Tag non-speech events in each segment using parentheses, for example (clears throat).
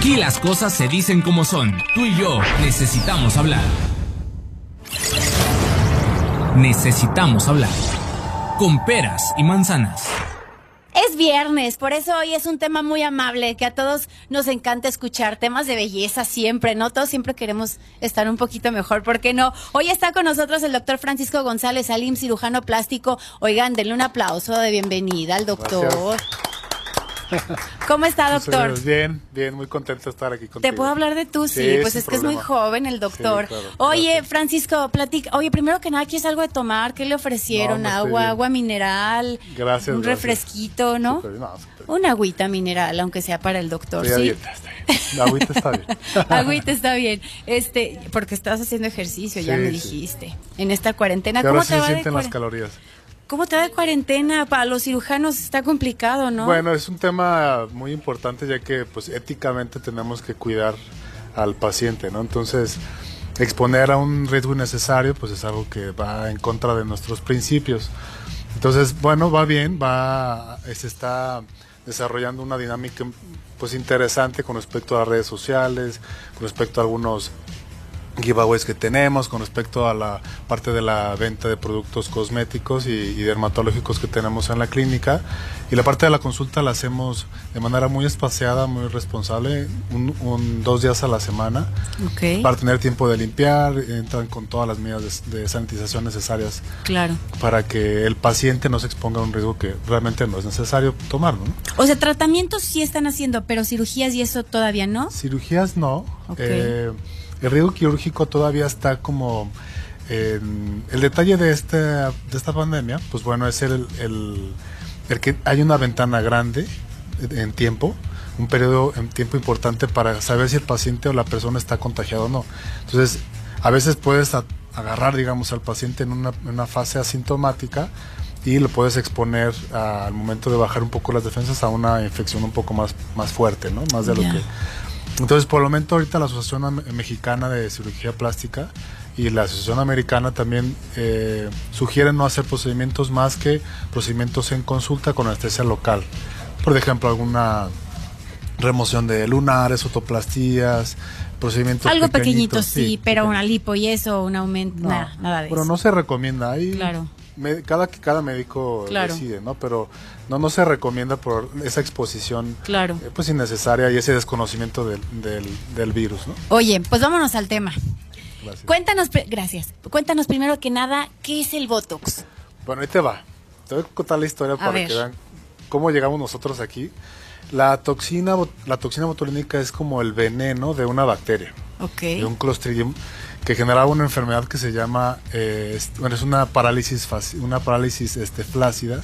Aquí las cosas se dicen como son. Tú y yo necesitamos hablar. Necesitamos hablar. Con peras y manzanas. Es viernes, por eso hoy es un tema muy amable que a todos nos encanta escuchar, temas de belleza siempre, ¿no? Todos siempre queremos estar un poquito mejor, ¿por qué no? Hoy está con nosotros el doctor Francisco González Salim, cirujano plástico. Oigan, denle un aplauso de bienvenida al doctor. (laughs) ¿Cómo está, doctor? Bien, bien, muy contento de estar aquí contigo. ¿Te puedo hablar de tú? Sí, pues es que es muy joven el doctor. Oye, Francisco, platica. Oye, primero que nada, ¿quieres algo de tomar? ¿Qué le ofrecieron? agua, agua mineral. Gracias. Un refresquito, ¿no? Una agüita mineral, aunque sea para el doctor. ¿sí? La agüita está bien. (laughs) agüita está bien. Este, porque estás haciendo ejercicio, ya me dijiste. En esta cuarentena, ¿cómo te va se sienten las calorías? ¿Cómo te da cuarentena? Para los cirujanos está complicado, ¿no? Bueno, es un tema muy importante ya que pues éticamente tenemos que cuidar al paciente, ¿no? Entonces, exponer a un riesgo innecesario pues es algo que va en contra de nuestros principios. Entonces, bueno, va bien, va se está desarrollando una dinámica pues interesante con respecto a redes sociales, con respecto a algunos giveaways que tenemos con respecto a la parte de la venta de productos cosméticos y, dermatológicos que tenemos en la clínica. Y la parte de la consulta la hacemos de manera muy espaciada, muy responsable, un, dos días a la semana, para tener tiempo de limpiar, entran con todas las medidas de, sanitización necesarias claro. para que el paciente no se exponga a un riesgo que realmente no es necesario tomar. ¿no? O sea, tratamientos sí están haciendo, pero cirugías y eso todavía no. Cirugías no. Eh, el riesgo quirúrgico todavía está como... el detalle de, este, de esta pandemia, pues bueno, es el, el, que hay una ventana grande en tiempo, un periodo en tiempo importante para saber si el paciente o la persona está contagiado o no. Entonces, a veces puedes agarrar, digamos, al paciente en una, en una, fase asintomática y lo puedes exponer al momento de bajar un poco las defensas a una infección un poco más, más fuerte, ¿no? Más de lo que entonces, por el momento, ahorita la Asociación Mexicana de Cirugía Plástica y la Asociación Americana también eh, sugieren no hacer procedimientos más que procedimientos en consulta con anestesia local. Por ejemplo, alguna remoción de lunares, otoplastías, procedimientos Algo pequeñito, sí, pero una lipo y eso, un aumento, nada, nada de eso. Pero no se recomienda. Ahí claro cada, cada médico decide, ¿no? Pero no, no se recomienda por esa exposición claro. Eh, pues innecesaria y ese desconocimiento del, del, virus, ¿no? Oye, pues vámonos al tema. Cuéntanos, gracias. Cuéntanos primero que nada, ¿qué es el Botox? Bueno, ahí te va. Te voy a contar la historia para que vean cómo llegamos nosotros aquí. La toxina, la toxina botulínica es como el veneno de una bacteria. Ok. De un Clostridium que generaba una enfermedad que se llama, eh, bueno, es una parálisis, una parálisis este, flácida.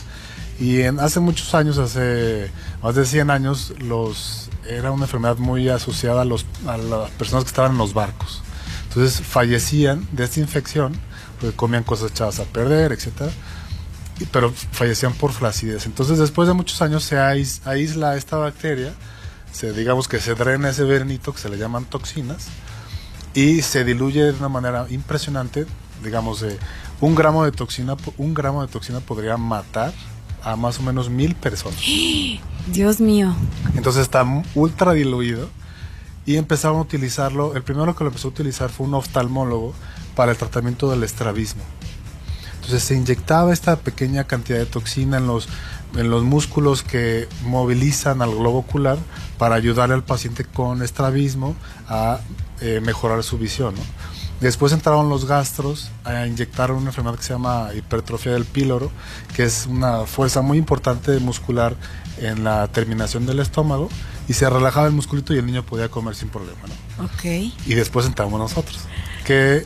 Y hace muchos años, hace más de 100 años, los, era una enfermedad muy asociada a, los, a las personas que estaban en los barcos. Entonces fallecían de esta infección, porque comían cosas echadas a perder, etc. Pero fallecían por flacidez. Entonces después de muchos años se aísla esta bacteria, se, digamos que se drena ese vernito que se le llaman toxinas, y se diluye de una manera impresionante, digamos, de un gramo de toxina, un gramo de toxina podría matar a más o menos mil personas. (gasps) Dios mío. Entonces está ultra diluido y empezaron a utilizarlo, el primero que lo empezó a utilizar fue un oftalmólogo para el tratamiento del estrabismo. Entonces se inyectaba esta pequeña cantidad de toxina en los, en los músculos que movilizan al globo ocular para ayudarle al paciente con estrabismo a eh, mejorar su visión. Después entraron los gastros a inyectar una enfermedad que se llama hipertrofia del píloro, que es una fuerza muy importante muscular en la terminación del estómago y se relajaba el musculito y el niño podía comer sin problema. ¿no? Y después entramos nosotros, que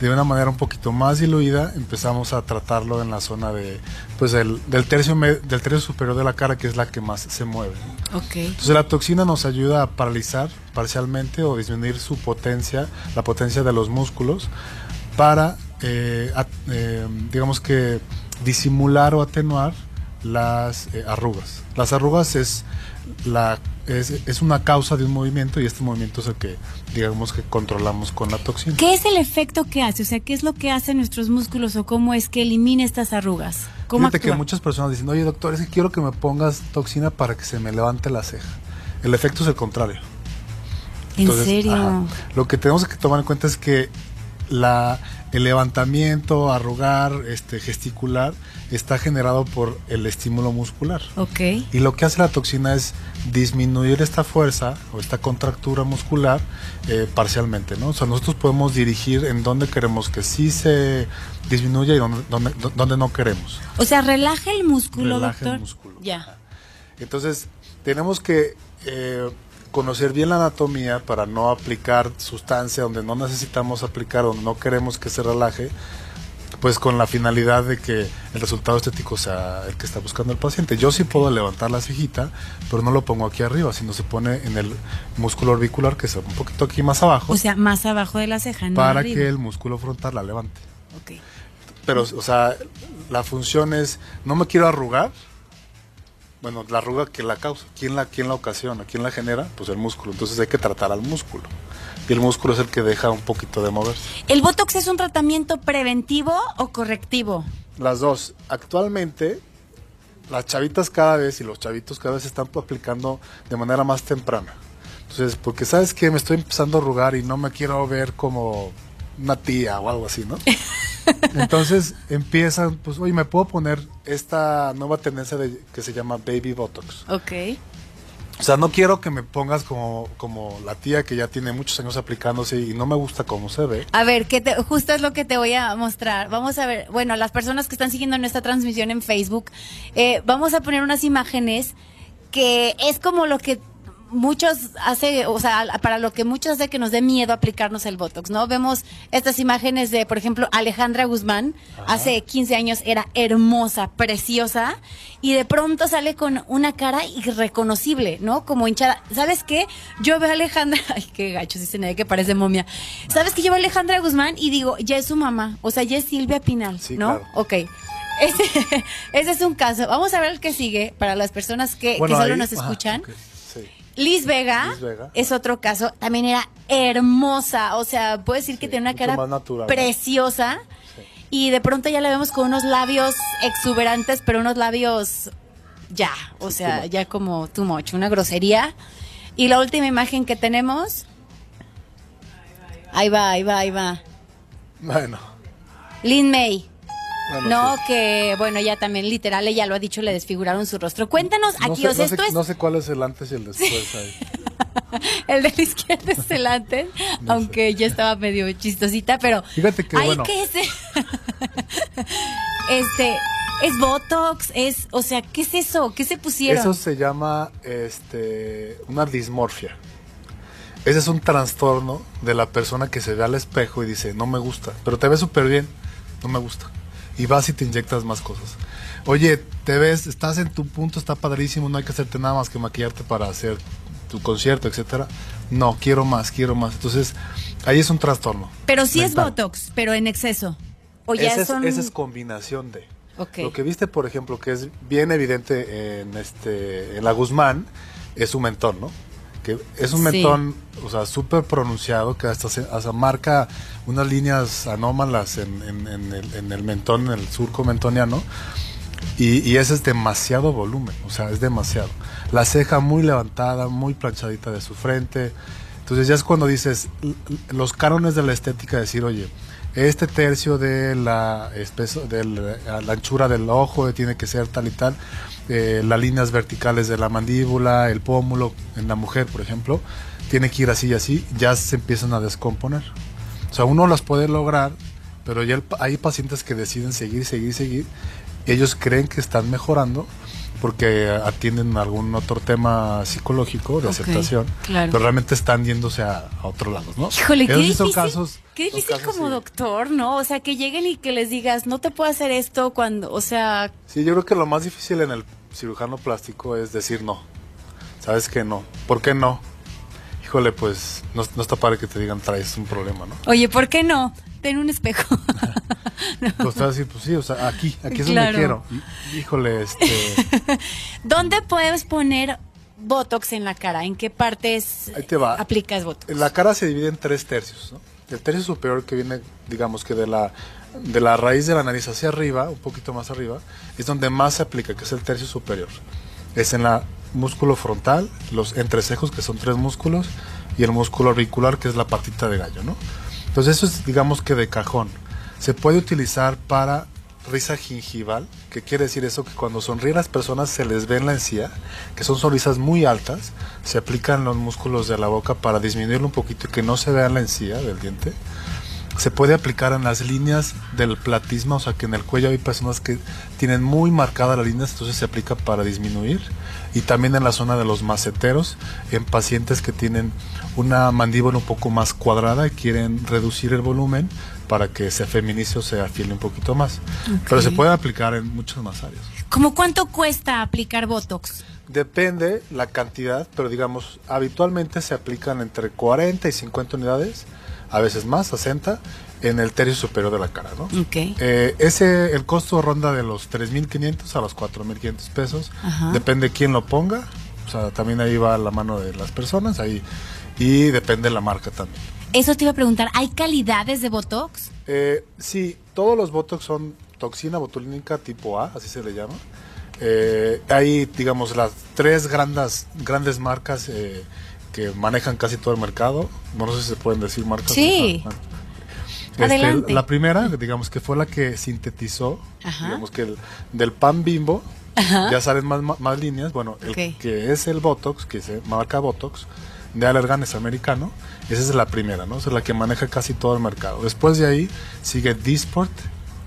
de una manera un poquito más diluida empezamos a tratarlo en la zona de pues del tercio del tercio superior de la cara que es la que más se mueve entonces la toxina nos ayuda a paralizar parcialmente o disminuir su potencia la potencia de los músculos para eh, eh, digamos que disimular o atenuar las eh, arrugas. Las arrugas es la es, una causa de un movimiento y este movimiento es el que, digamos, que controlamos con la toxina. ¿Qué es el efecto que hace? O sea, ¿qué es lo que hacen nuestros músculos o cómo es que elimina estas arrugas? ¿Cómo Fíjate que muchas personas dicen, oye doctor, es que quiero que me pongas toxina para que se me levante la ceja. El efecto es el contrario. ¿En serio? Lo que tenemos que tomar en cuenta es que la, el levantamiento, arrugar, este, gesticular, está generado por el estímulo muscular. Ok. Y lo que hace la toxina es disminuir esta fuerza o esta contractura muscular eh, parcialmente, ¿no? O sea, nosotros podemos dirigir en dónde queremos que sí se disminuya y dónde, dónde, dónde no queremos. O sea, relaja el músculo, Relaja doctor. el músculo. Ya. Entonces, tenemos que eh, conocer bien la anatomía para no aplicar sustancia donde no necesitamos aplicar, donde no queremos que se relaje, pues con la finalidad de que el resultado estético sea el que está buscando el paciente. Yo sí puedo levantar la cejita, pero no lo pongo aquí arriba, sino se pone en el músculo orbicular, que es un poquito aquí más abajo, O sea, más abajo de la ceja, no para arriba. que el músculo frontal la levante. Ok. Pero, o sea, la función es, no me quiero arrugar. Bueno, la arruga, ¿quién la causa? ¿Quién la, quién la ocasiona? ¿Quién la genera? Pues el músculo. Entonces hay que tratar al músculo. Y el músculo es el que deja un poquito de moverse. ¿El Botox es un tratamiento preventivo o correctivo? Las dos. Actualmente, las chavitas cada vez y los chavitos cada vez se están aplicando de manera más temprana. Entonces, porque sabes que me estoy empezando a arrugar y no me quiero ver como una tía o algo así, ¿no? (laughs) Entonces empiezan, pues, oye, me puedo poner esta nueva tendencia de, que se llama Baby Botox. Ok. O sea, no quiero que me pongas como, como la tía que ya tiene muchos años aplicándose y no me gusta cómo se ve. A ver, que te, justo es lo que te voy a mostrar. Vamos a ver, bueno, las personas que están siguiendo nuestra transmisión en Facebook, eh, vamos a poner unas imágenes que es como lo que muchos hace, o sea, para lo que muchos hace que nos dé miedo aplicarnos el Botox, ¿no? Vemos estas imágenes de, por ejemplo, Alejandra Guzmán, hace 15 años era hermosa, preciosa, y de pronto sale con una cara irreconocible, ¿no? Como hinchada. ¿Sabes qué? Yo veo a Alejandra, (laughs) ay, qué gacho, dice nadie que parece momia. ¿Sabes qué? Yo veo a Alejandra Guzmán y digo, ya es su mamá, o sea, ya es Silvia Pinal, Sí, ¿no? claro. Ok. (laughs) Ese, ese es un caso. Vamos a ver el que sigue para las personas que, que solo ahí- nos escuchan. Liz Vega, Liz Vega. es otro caso, también era hermosa, o sea, puedo decir que tiene una cara preciosa y de pronto ya la vemos con unos labios exuberantes, pero unos labios ya, o Sí, sea, ya como too much, una grosería. Y la última imagen que tenemos, ahí va, ahí va, ahí va, Bueno. Lin May. No, que bueno, ya también literal, ella lo ha dicho, le desfiguraron su rostro. Cuéntanos No aquí, sé, o sea, no sé- esto es no sé cuál es el antes y el después ahí. (laughs) El de la izquierda es el antes, (laughs) aunque ya estaba medio chistosita, pero. Fíjate que, Ay, bueno. ¿qué es? (laughs) este, es Botox, es, o sea, ¿qué es eso? ¿Qué se pusieron? Eso se llama este, una dismorfia. Ese es un trastorno de la persona que se ve al espejo y dice, no me gusta, pero te ves súper bien, no me gusta. Y vas y te inyectas más cosas. Oye, te ves, estás en tu punto, está padrísimo, no hay que hacerte nada más que maquillarte para hacer tu concierto, etcétera. No, quiero más, quiero más. Entonces, ahí es un trastorno. pero sí es. Botox, pero en exceso. O ya esa, es, son. esa es combinación de. Ok. Lo que viste, por ejemplo, que es bien evidente en este en la Guzmán, es un mentón, ¿no? Que es un Sí. mentón, o sea, súper pronunciado, que hasta, se, hasta marca unas líneas anómalas en, en- en el, en el mentón, en el surco mentoniano. Y, y ese es demasiado volumen, o sea, es demasiado. La ceja muy levantada, muy planchadita de su frente. Entonces ya es cuando dices, los cánones de la estética, decir, oye, este tercio de la, espeso, de la, la anchura del ojo tiene que ser tal y tal, eh, las líneas verticales de la mandíbula, el pómulo, en la mujer, por ejemplo, tiene que ir así y así, ya se empiezan a descomponer. O sea, uno las puede lograr, pero ya el hay pacientes que deciden seguir, seguir, seguir. Ellos creen que están mejorando porque atienden algún otro tema psicológico de aceptación, claro. pero realmente están yéndose a, a otros lados, ¿no? Híjole, qué Esos difícil. son casos, qué difícil casos, como sí. doctor, ¿no? O sea, que lleguen y que les digas, no te puedo hacer esto cuando, o sea, Sí, yo creo que lo más difícil en el cirujano plástico es decir no. ¿Sabes que no? ¿Por qué no? Híjole, pues no, no está padre que te digan traes un problema, ¿no? oye, ¿por qué no? Ten un espejo. (laughs) Pues te vas a decir, pues sí, o sea, aquí, aquí es Claro. donde quiero. Híjole, este... (laughs) ¿Dónde puedes poner Botox en la cara? ¿En qué partes Ahí te va. aplicas Botox? La cara se divide en tres tercios, ¿no? El tercio superior que viene, digamos que de la, de la raíz de la nariz hacia arriba, un poquito más arriba, es donde más se aplica, que es el tercio superior. Es en la músculo frontal, los entrecejos, que son tres músculos, y el músculo auricular, que es la patita de gallo, ¿no? Entonces eso es, digamos que de cajón. Se puede utilizar para risa gingival, que quiere decir eso que cuando sonríen las personas se les ve en la encía, que son sonrisas muy altas, se aplican los músculos de la boca para disminuirlo un poquito y que no se vea en la encía del diente. Se puede aplicar en las líneas del platisma, o sea que en el cuello hay personas que tienen muy marcadas las líneas, entonces se aplica para disminuir. Y también en la zona de los maceteros, en pacientes que tienen una mandíbula un poco más cuadrada y quieren reducir el volumen, para que se feminice o se afile un poquito más. Pero se puede aplicar en muchas más áreas. ¿Cómo cuánto cuesta aplicar Botox? Depende la cantidad, pero digamos, habitualmente se aplican entre 40 y 50 unidades, a veces más, 60, en el tercio superior de la cara, ¿no? Okay. Eh, ese, el costo ronda de los 3.500 a los 4.500 pesos, depende quién lo ponga, o sea, también ahí va la mano de las personas, ahí, y depende la marca también. Eso te iba a preguntar, ¿hay calidades de Botox? Eh, sí, todos los Botox son toxina botulínica tipo A, así se le llama. Eh, hay, digamos, las tres grandes, grandes marcas eh, que manejan casi todo el mercado. No sé si se pueden decir marcas. Sí. Este, Adelante. La primera, digamos, que fue la que sintetizó, digamos que el, del pan bimbo, ya salen más, más, líneas. Bueno, el que es el Botox, que se marca Botox, de Allergan es americano. Esa es la primera, ¿no? es la que maneja casi todo el mercado. Después de ahí sigue Disport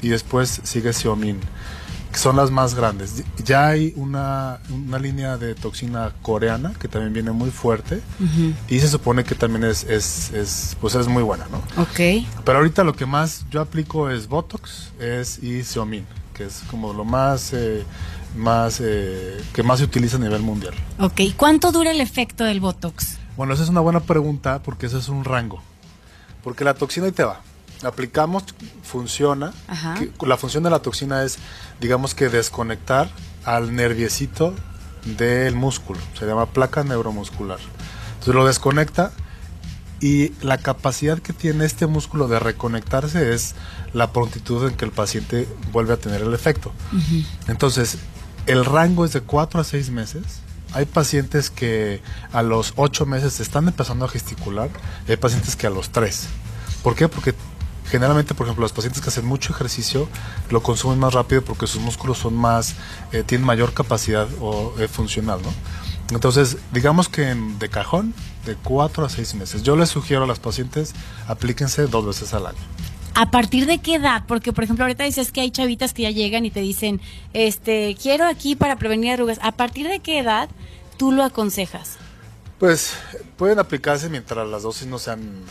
y después sigue Xiaomin, que son las más grandes. Ya hay una, una línea de toxina coreana que también viene muy fuerte y se supone que también es, es, es, pues es muy buena, ¿no? Ok. Pero ahorita lo que más yo aplico es Botox es, y que es como lo más... Eh, más eh, que más se utiliza a nivel mundial. Ok, ¿cuánto dura el efecto del Botox? Bueno, esa es una buena pregunta porque ese es un rango. Porque la toxina ahí te va. Aplicamos, funciona. la función de la toxina es, digamos que desconectar al nerviecito del músculo. Se llama placa neuromuscular. Entonces lo desconecta y la capacidad que tiene este músculo de reconectarse es la prontitud en que el paciente vuelve a tener el efecto. Entonces, el rango es de 4 a 6 meses hay pacientes que a los 8 meses están empezando a gesticular, hay pacientes que a los 3. ¿Por qué? Porque generalmente, por ejemplo, los pacientes que hacen mucho ejercicio lo consumen más rápido porque sus músculos son más, eh, tienen mayor capacidad o, eh, funcional, ¿no? Entonces, digamos que en, de cajón, de 4 a 6 meses. Yo les sugiero a los pacientes, aplíquense dos veces al año. ¿A partir de qué edad? Porque, por ejemplo, ahorita dices que hay chavitas que ya llegan y te dicen, este, quiero aquí para prevenir arrugas. ¿A partir de qué edad tú lo aconsejas? Pues pueden aplicarse mientras las dosis no sean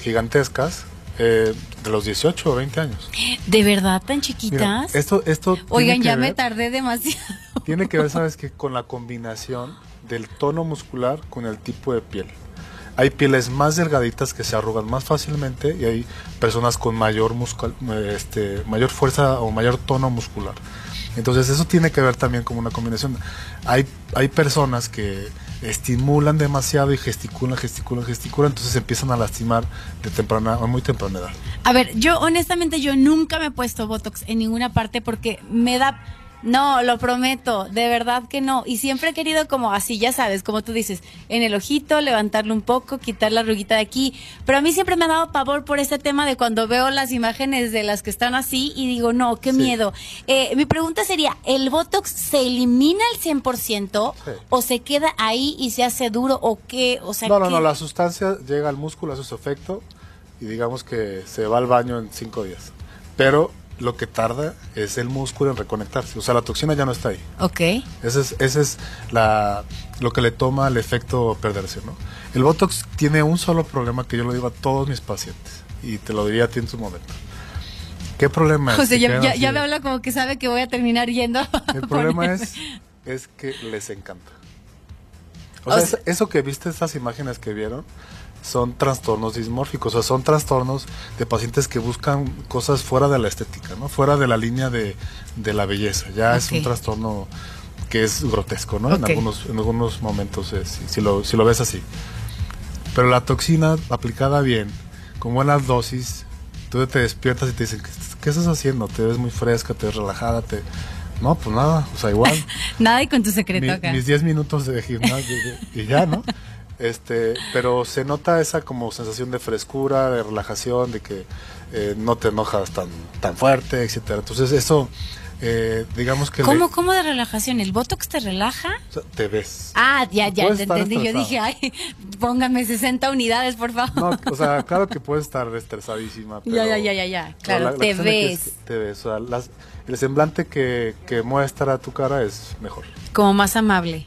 gigantescas, eh, de los 18 o 20 años. ¿De verdad tan chiquitas? esto, esto. Oigan, ya me tardé demasiado. Tiene que ver, (laughs) sabes que con la combinación del tono muscular con el tipo de piel. Hay pieles más delgaditas que se arrugan más fácilmente y hay personas con mayor, muscul este, mayor fuerza o mayor tono muscular. Entonces eso tiene que ver también como una combinación. Hay, hay personas que estimulan demasiado y gesticulan, gesticulan, gesticulan, entonces empiezan a lastimar de temprana, o muy temprana edad. A ver, yo honestamente yo nunca me he puesto Botox en ninguna parte porque me da no, lo prometo, de verdad que no. Y siempre he querido como así, ya sabes, como tú dices, en el ojito, levantarlo un poco, quitar la ruguita de aquí. Pero a mí siempre me ha dado pavor por este tema de cuando veo las imágenes de las que están así y digo, no, qué miedo. Eh, mi pregunta sería, ¿el Botox se elimina al 100% o se queda ahí y se hace duro o qué? O sea, no, no, no, la sustancia llega al músculo, hace su efecto y digamos que se va al baño en cinco días. Pero lo que tarda es el músculo en reconectarse. O sea, la toxina ya no está ahí. Ok. Ese es, ese es la, lo que le toma el efecto perderse, ¿no? El Botox tiene un solo problema que yo lo digo a todos mis pacientes. Y te lo diría a ti en su momento. ¿Qué problema es? José, ya, ya, me habla como que sabe que voy a terminar yendo. (laughs) El problema es, es que les encanta. O, sea, eso que viste, estas imágenes que vieron, son trastornos dismórficos, o sea, son trastornos de pacientes que buscan cosas fuera de la estética, ¿no? Fuera de la línea de, la belleza. Ya es un trastorno que es grotesco, ¿no? En, algunos, en algunos momentos, si, lo, si lo ves así. Pero la toxina aplicada bien, con buenas dosis, tú te despiertas y te dicen, ¿qué, estás haciendo? Te ves muy fresca, te ves relajada, te... No, pues nada, o sea, igual. (laughs) nada y con tu secreto acá. Mis 10 minutos de gimnasio y ya, ¿no? Este, pero se nota esa como sensación de frescura, de relajación, de que eh, no te enojas tan, tan fuerte, etcétera. Entonces eso, eh, digamos que... ¿Cómo, le- ¿Cómo de relajación? ¿El Botox te relaja? o sea, te ves. Ah, ya, ya, te entendí. Yo dije, ay, póngame 60 unidades, por favor. No, o sea, claro que puedes estar estresadísima. Pero, (laughs) Ya, ya, ya, ya, ya. Claro, la- la te es ves. que te ves. O sea, las- el semblante que, que muestra tu cara es mejor. Como más amable.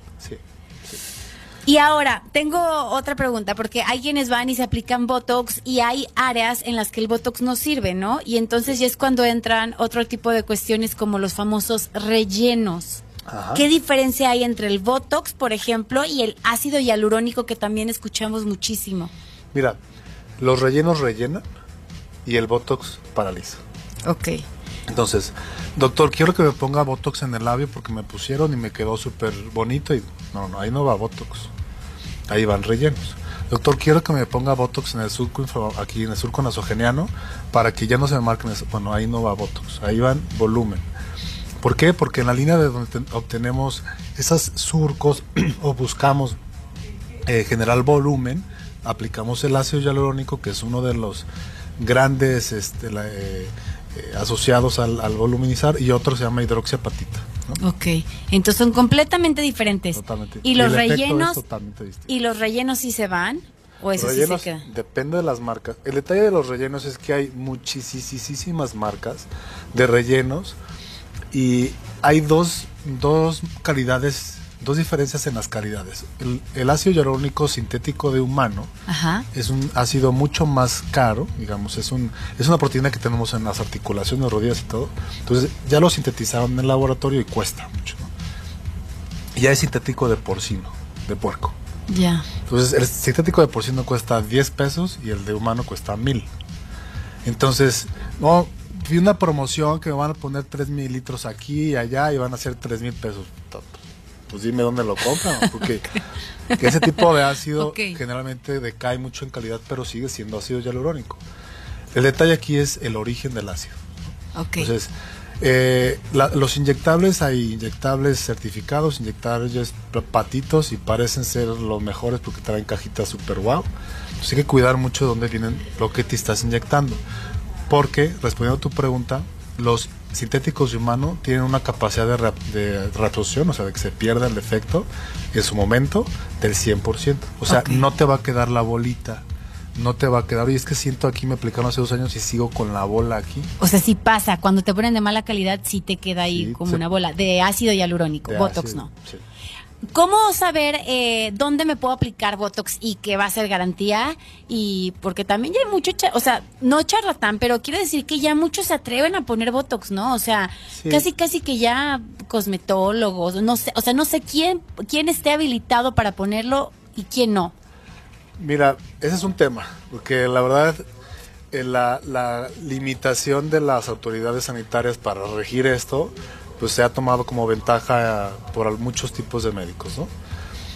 Y ahora, tengo otra pregunta, porque hay quienes van y se aplican Botox y hay áreas en las que el Botox no sirve, ¿no? Y entonces ya es cuando entran otro tipo de cuestiones como los famosos rellenos. Ajá. ¿Qué diferencia hay entre el Botox, por ejemplo, y el ácido hialurónico que también escuchamos muchísimo? Mira, los rellenos rellenan y el Botox paraliza. Ok. Entonces, doctor, quiero que me ponga Botox en el labio porque me pusieron y me quedó súper bonito y no, no, ahí no va Botox. Ahí van rellenos. Doctor, quiero que me ponga Botox en el surco aquí en el surco nasogeniano para que ya no se me marquen. Bueno, ahí no va Botox, ahí van volumen. ¿Por qué? Porque en la línea de donde ten- obtenemos esos surcos (clears throat) o buscamos eh, generar volumen, aplicamos el ácido hialurónico, que es uno de los grandes este, eh, eh, asociados al, al voluminizar, y otro se llama hidroxiapatita. ¿no? Ok. Entonces son completamente diferentes. Totalmente. ¿Y los rellenos? ¿Y los rellenos sí se van? ¿O eso Los sí se queda? depende de las marcas. El detalle de los rellenos es que hay muchísimas marcas de rellenos y hay dos, dos calidades, dos diferencias en las calidades. El, el ácido hialurónico sintético de humano Ajá. es un ácido mucho más caro, digamos, es un es una proteína que tenemos en las articulaciones, rodillas y todo. Entonces, ya lo sintetizaron en el laboratorio y cuesta mucho, ¿no? Ya es sintético de porcino, de puerco. Ya. Entonces, el sintético de porcino cuesta 10 pesos y el de humano cuesta 1000. Entonces, no, vi una promoción que me van a poner 3 mililitros aquí y allá y van a ser 3 mil pesos. Pues dime dónde lo compran, porque que ese tipo de ácido generalmente decae mucho en calidad, pero sigue siendo ácido hialurónico. El detalle aquí es el origen del ácido. Entonces, eh, la- los inyectables, hay inyectables certificados, inyectables patitos y parecen ser los mejores porque traen cajitas super wow. Entonces hay que cuidar mucho de dónde vienen lo que te estás inyectando. Porque, respondiendo a tu pregunta, los sintéticos de humano tienen una capacidad de, re- de reabsorción, o sea, de que se pierda el efecto en su momento del 100%. O sea, no te va a quedar la bolita. No te va a quedar. Y es que siento aquí, me aplicaron hace dos años y sigo con la bola aquí. O sea, sí pasa. Cuando te ponen de mala calidad, sí te queda ahí Sí, como se- una bola. De ácido hialurónico. de Botox ácido, no. sí. ¿Cómo saber eh, dónde me puedo aplicar Botox y que va a ser garantía? Y porque también ya hay mucho, o sea, no charlatán, pero quiero decir que ya muchos se atreven a poner Botox, ¿no? O sea, Sí. casi casi que ya cosmetólogos, no sé, o sea, no sé quién quién esté habilitado para ponerlo y quién no. Mira, ese es un tema, porque la verdad, eh, la, la limitación de las autoridades sanitarias para regir esto, pues se ha tomado como ventaja por muchos tipos de médicos, ¿no?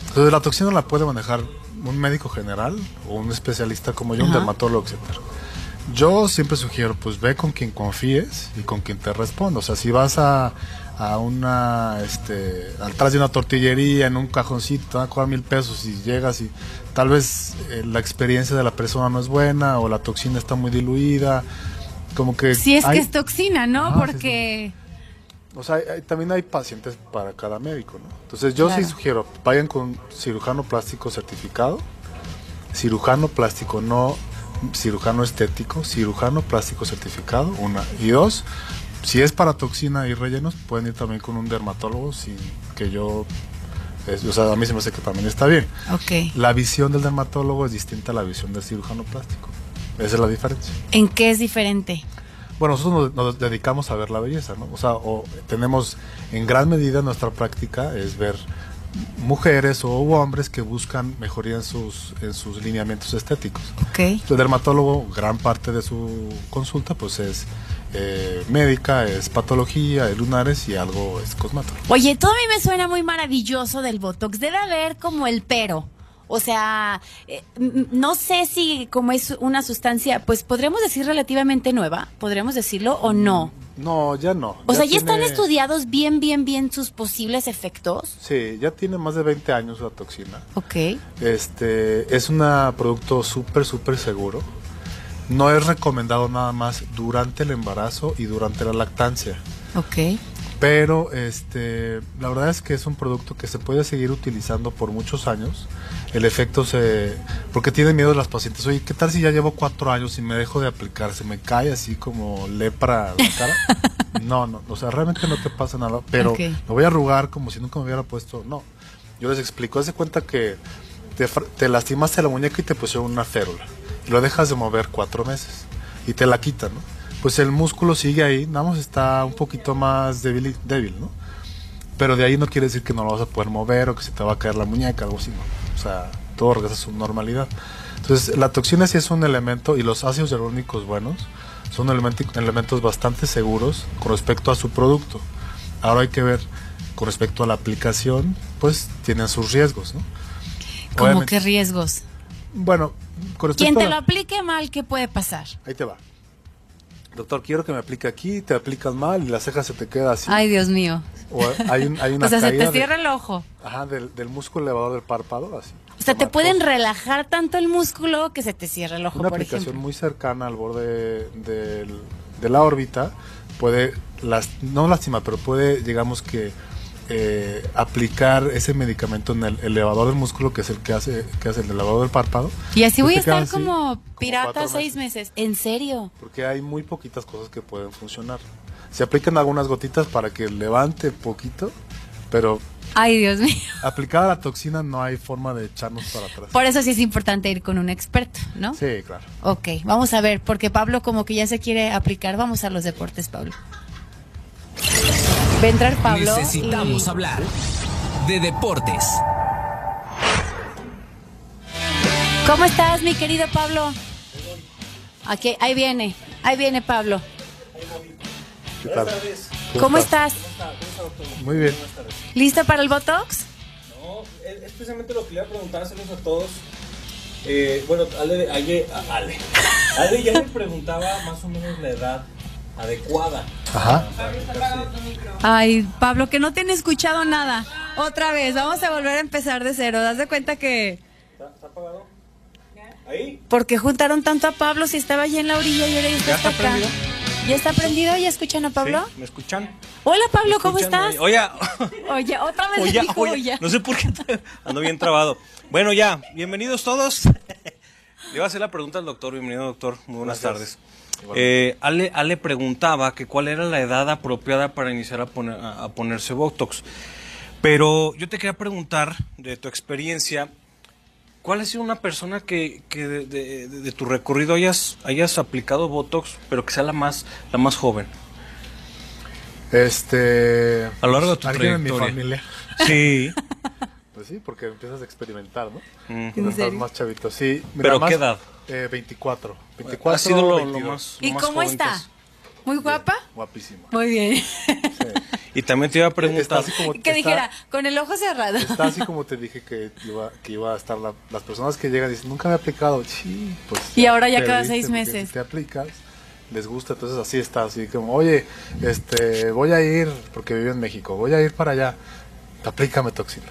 Entonces la toxina la puede manejar un médico general o un especialista como yo, un Ajá. dermatólogo, etcétera. Yo siempre sugiero, pues ve con quien confíes y con quien te responda. O sea, si vas a, a una, este, atrás de una tortillería, en un cajoncito, te van a cobrar mil pesos y llegas y tal vez eh, la experiencia de la persona no es buena o la toxina está muy diluida. Como que. Si es hay- que es toxina, ¿no? Ah, sí, Porque o sea, hay- también hay pacientes para cada médico, ¿no? Entonces yo Claro. sí sugiero, vayan con cirujano plástico certificado, cirujano plástico, no cirujano estético, cirujano plástico certificado, una. Y dos, si es para toxina y rellenos, pueden ir también con un dermatólogo, sin que yo... es- o sea, a mí se me hace que también está bien. Ok. La visión del dermatólogo es distinta a la visión del cirujano plástico. Esa es la diferencia. ¿En qué es diferente? Bueno, nosotros nos, dedicamos a ver la belleza, ¿no? O sea, o tenemos en gran medida nuestra práctica es ver mujeres o hombres que buscan mejoría en sus, en sus lineamientos estéticos. Ok. El dermatólogo, gran parte de su consulta, pues es eh, médica, es patología, es lunares y algo es cosmetólogo. Oye, todo a mí me suena muy maravilloso del Botox. Debe haber como el pero. O sea, eh, no sé si como es una sustancia, pues podríamos decir relativamente nueva, podríamos decirlo o no. No, ya no. O sea, ¿ya están estudiados bien, bien, bien sus posibles efectos? Sí, ya tiene más de 20 años la toxina. Ok. Este es un producto súper, súper seguro. No es recomendado nada más durante el embarazo y durante la lactancia. Ok. Pero este, la verdad es que es un producto que se puede seguir utilizando por muchos años. El efecto se... Porque tienen miedo las pacientes. Oye, ¿qué tal si ya llevo cuatro años y me dejo de aplicar? ¿Se me cae así como lepra la cara? (laughs) No, no. O sea, realmente no te pasa nada. Pero Ok. me voy a arrugar como si nunca me hubiera puesto... No. Yo les explico. Haz de cuenta que te, te lastimaste la muñeca y te pusieron una férula. Y lo dejas de mover cuatro meses. Y te la quitan, ¿no? Pues el músculo sigue ahí, nada más está un poquito más débil, débil, ¿no? Pero de ahí no quiere decir que no lo vas a poder mover o que se te va a caer la muñeca, algo así, ¿no? O sea, todo regresa a su normalidad. Entonces, la toxina sí es un elemento y los ácidos hialurónicos buenos son elementos bastante seguros con respecto a su producto. Ahora hay que ver con respecto a la aplicación, pues tienen sus riesgos, ¿no? ¿Cómo Obviamente- qué riesgos? Bueno, con respecto Quien a te la- lo aplique mal, ¿qué puede pasar? Ahí te va. Doctor, quiero que me aplique aquí, te aplicas mal y la ceja se te queda así. Ay, Dios mío. O hay, un- hay una (laughs) O sea, se te de- cierra el ojo. ajá, del, del músculo elevador del párpado, así. O sea, te pueden relajar tanto el músculo que se te cierra el ojo, Una por aplicación ejemplo. muy cercana al borde de la órbita puede, las, no lastima, pero puede, digamos que, eh, aplicar ese medicamento en el elevador del músculo, que es el que hace, que hace el elevador del párpado. Y así voy a estar así, como pirata seis meses. ¿En serio? Porque hay muy poquitas cosas que pueden funcionar. Se aplican algunas gotitas para que levante poquito, pero Ay, Dios mío. aplicada la toxina no hay forma de echarnos para atrás. Por eso sí es importante ir con un experto, ¿no? Sí, claro. Ok, vamos a ver, porque Pablo como que ya se quiere aplicar. Vamos a los deportes, Pablo. Va a entrar Pablo. Necesitamos y- hablar de deportes. ¿Cómo estás, mi querido Pablo? Aquí, ahí viene, ahí viene Pablo. ¿Qué tal? ¿Cómo estás? Muy bien. ¿Listo para el Botox? No, es, precisamente lo que le iba a preguntárselos a todos. Eh, bueno, Ale, Ale, Ale. Ale ya me preguntaba más o menos la edad adecuada. Ajá. Ay, Pablo, que no te han escuchado nada. Otra vez, vamos a volver a empezar de cero. ¿Das de cuenta que ¿Está, está apagado? ¿Ahí? porque juntaron tanto a Pablo si estaba allá en la orilla y ahora ya está, ¿Ya está acá? prendido? ¿Ya está prendido? ¿Ya escuchan a Pablo? Sí, ¿Me escuchan? Hola, Pablo, ¿Me ¿cómo estás? Oye, Oye, otra vez oye, le dijo oye, oye. No sé por qué (laughs) ando bien trabado. Bueno, ya, bienvenidos todos. (laughs) Le iba a hacer la pregunta al doctor. Bienvenido, doctor. Muy buenas Gracias. tardes. Eh, Ale, Ale preguntaba que cuál era la edad apropiada para iniciar a, poner- a- a ponerse Botox. Pero yo te quería preguntar, de tu experiencia, ¿cuál ha sido una persona que, que de, de- de- de tu recorrido hayas, hayas aplicado Botox, pero que sea la más, la más joven? Este. A lo largo de tu ¿Alguien en mi trayectoria. familia. Sí. (laughs) Pues sí, porque empiezas a experimentar, ¿no? Mm. Cuando estás más chavito. Sí. ¿Pero qué edad? Eh, 24. 24 ha sido lo, lo 22. más. ¿Y lo más cómo joven está? ¿Muy guapa? Guapísima. Muy bien. Sí. Y también te iba a preguntar. como, que está- dijera, con el ojo cerrado. Está así como te dije que iba, que iba a estar la- las personas que llegan dicen, nunca me he aplicado. Sí, pues. Y ahora ya cada perdiste, seis meses. Te aplicas, les gusta, entonces así está, así como, oye, este, voy a ir, porque vivo en México, voy a ir para allá, aplícame toxina.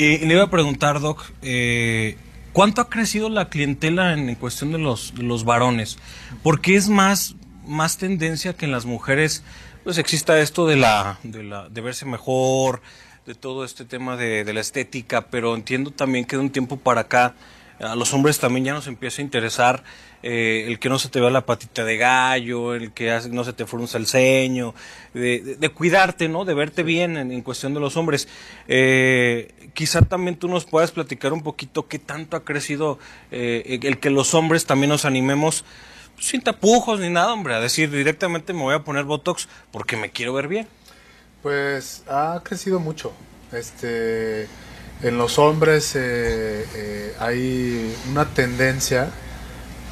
Y le iba a preguntar, Doc, eh, ¿cuánto ha crecido la clientela en, cuestión de los, los varones? Porque es más, más tendencia que en las mujeres, pues exista esto de la, de la, de verse mejor, de todo este tema de, de la estética, pero entiendo también que de un tiempo para acá a los hombres también ya nos empieza a interesar eh, el que no se te vea la patita de gallo, el que no se te frunza el ceño, de, de- de cuidarte, ¿no? De verte bien en, en cuestión de los hombres. Eh, quizá también tú nos puedas platicar un poquito qué tanto ha crecido eh, el que los hombres también nos animemos sin tapujos ni nada, hombre, a decir directamente me voy a poner Botox porque me quiero ver bien. Pues ha crecido mucho. Este, en los hombres eh, eh, hay una tendencia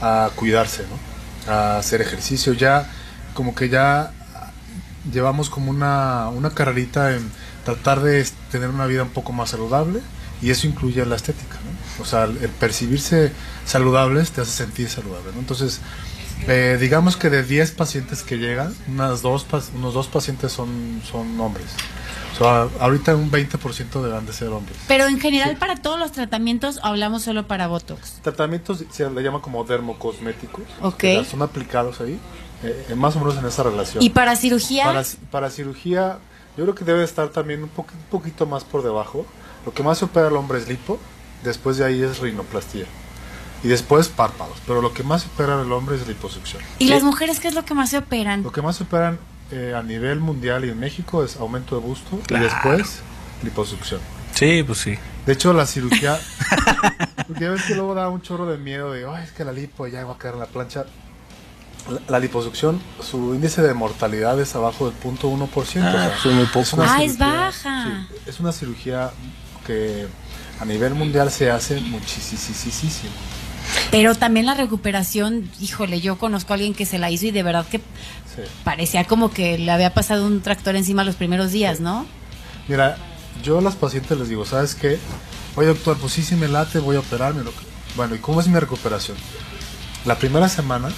a cuidarse, ¿no? A hacer ejercicio. Ya, como que ya llevamos como una, una carrerita en tratar de tener una vida un poco más saludable y eso incluye la estética. O sea, el, percibirse saludables te hace sentir saludable, ¿no? Entonces, Eh, digamos que de 10 pacientes que llegan, unas dos, unos dos pacientes son, son hombres. Ahorita un 20% deberán de ser hombres. Pero en general para todos los tratamientos hablamos solo para Botox. Tratamientos se le llama como dermocosméticos. Ok. son aplicados ahí, eh, eh, más o menos en esa relación. Y para cirugía, Para, para cirugía, yo creo que debe estar también un, poqu- un poquito más por debajo. Lo que más se opera al hombre es lipo, después de ahí es rinoplastia. Y después párpados. Pero lo que más se opera al hombre es liposucción. y las mujeres qué es lo que más se operan. Lo que más se operan eh, a nivel mundial y en México es aumento de busto Claro. y después liposucción. Sí, pues sí. De hecho, la cirugía. (laughs) porque ya ves que luego da un chorro de miedo de, ay, es que la lipo ya va a caer en la plancha. La, la liposucción, su índice de mortalidad es abajo del punto 1%. o sea, eso es muy poco. una Ah, es cirugía- baja. sí, es una cirugía que a nivel mundial se hace muchísimo. Pero también la recuperación, híjole, yo conozco a alguien que se la hizo y de verdad que Sí. parecía como que le había pasado un tractor encima los primeros días, ¿no? Mira, yo a los pacientes les digo, ¿sabes qué? Oye, doctor, pues sí, sí me late, voy a operarme. Bueno, ¿y cómo es mi recuperación? La primera semana,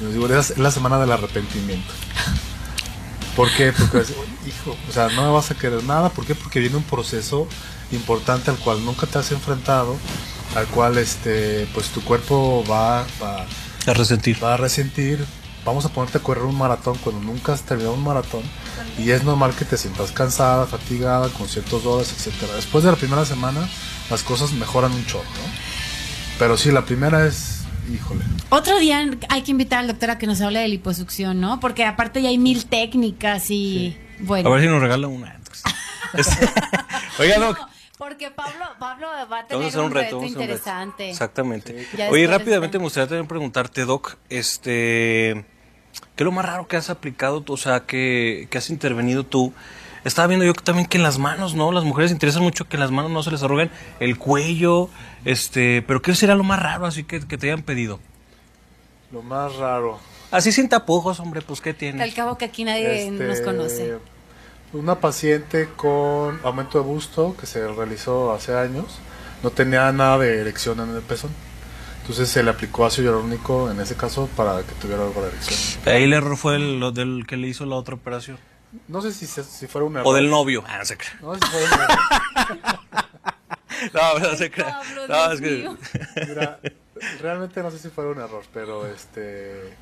les digo, es la semana del arrepentimiento. (laughs) ¿Por qué? Porque, hijo, o sea, no me vas a querer nada. ¿Por qué? Porque viene un proceso importante al cual nunca te has enfrentado, al cual, este, pues tu cuerpo va, va, A resentir. va a resentir. Vamos a ponerte a correr un maratón cuando nunca has terminado un maratón y es normal que te sientas cansada, fatigada, con ciertos dolores, etcétera. Después de la primera semana las cosas mejoran un chorro, ¿no? Pero sí, la primera es, híjole, Otro día hay que invitar al doctor a que nos hable de liposucción, ¿no? Porque aparte ya hay mil técnicas y bueno. A ver si nos regala una. (laughs) Oiga, Doc. No, porque Pablo, Pablo va a tener Vamos a hacer un un, reto. reto, vamos a hacer un reto. interesante. Exactamente. Ya Oye, rápidamente me gustaría también preguntarte, Doc, este, ¿qué es lo más raro que has aplicado, tú? o sea, que, que has intervenido tú? Estaba viendo yo que también que en las manos, ¿no? Las mujeres interesan mucho que en las manos no se les arruguen el cuello, este, pero ¿qué será lo más raro así que, que te hayan pedido? lo más raro. Así sin tapujos, hombre, pues ¿qué Al tiene? cabo que aquí nadie Este, nos conoce. Una paciente con aumento de busto que se realizó hace años, no tenía nada de erección en el pezón. Entonces se le aplicó ácido hialurónico en ese caso para que tuviera algo de erección. Ahí el error fue el, lo del que le hizo la otra operación. No sé si, se- si fuera un error. O del novio. Ah, no se crea. No (laughs) sé si fuera un error. No, no se. Pablo, No, es que... Mira, realmente no sé si fue un error, pero este.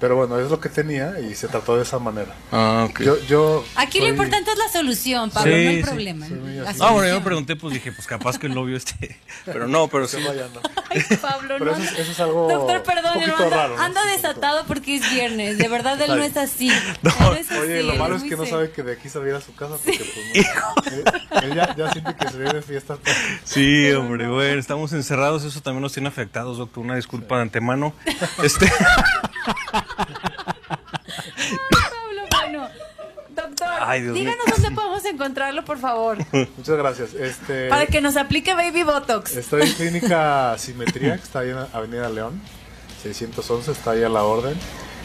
Pero bueno, es lo que tenía y se trató de esa manera. Ah, ok. Yo, yo Aquí lo importante es la solución, Pablo, Sí, no hay sí, problema. Ah, bueno, yo me pregunté, pues dije, pues capaz que el novio este. (laughs) Pero no, pero sí. (laughs) Ay, Pablo, Pero no. eso es- eso es algo Doctor, perdón, un poquito anda, raro, ¿no? anda Un poquito. desatado porque es viernes. De verdad, él no es así. (laughs) Él no es así, Oye, lo malo es que no sabe que de aquí saliera a su casa porque pues no. Él- él ya, ya siente que se viene de fiesta. Sí, hombre, bueno, estamos encerrados, eso también nos tiene afectados, doctor. Una disculpa de antemano. Este, Pablo, bueno. Doctor, Ay, Dios mío. díganos dónde podemos encontrarlo, por favor. (laughs) Muchas gracias. Este, Para que nos aplique Baby Botox. Estoy en (laughs) Clínica Simetría, que está ahí en Avenida León, 611, está ahí a la orden.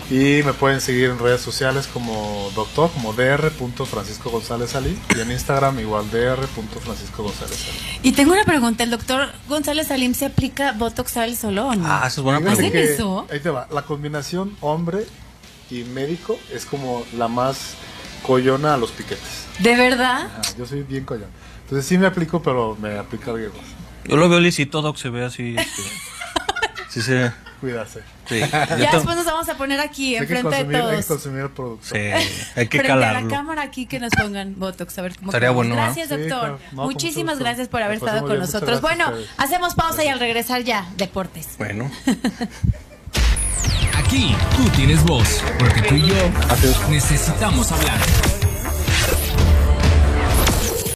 Y me pueden seguir en redes sociales como doctor, como dr.francisco González Salí. Y en Instagram igual dr.francisco González Salí. Y tengo una pregunta. ¿El doctor González Salim se aplica Botox al solo o no? ah, esa es buena pregunta. ¿Hacen que- eso? Ahí te va. La combinación hombre y médico es como la más collona a los piquetes. ¿De verdad? Yo soy bien collón. Entonces sí me aplico, pero me aplica alguien más. Yo lo veo lisito, doc, se ve así. Este, (laughs) sí, se. Cuídase. Sí, (laughs) Ya después nos vamos a poner aquí, enfrente de consumir, hay que todos. consumir el producto. sí, hay (laughs) que Frente a la cámara aquí que nos pongan Botox, a ver cómo Estaría bueno. Gracias, doctor. claro. No, con Muchísimas gracias por haber estado con nosotros. Bueno, hacemos pausa y al regresar ya, deportes. Bueno, Aquí tú tienes voz, porque tú y yo necesitamos hablar.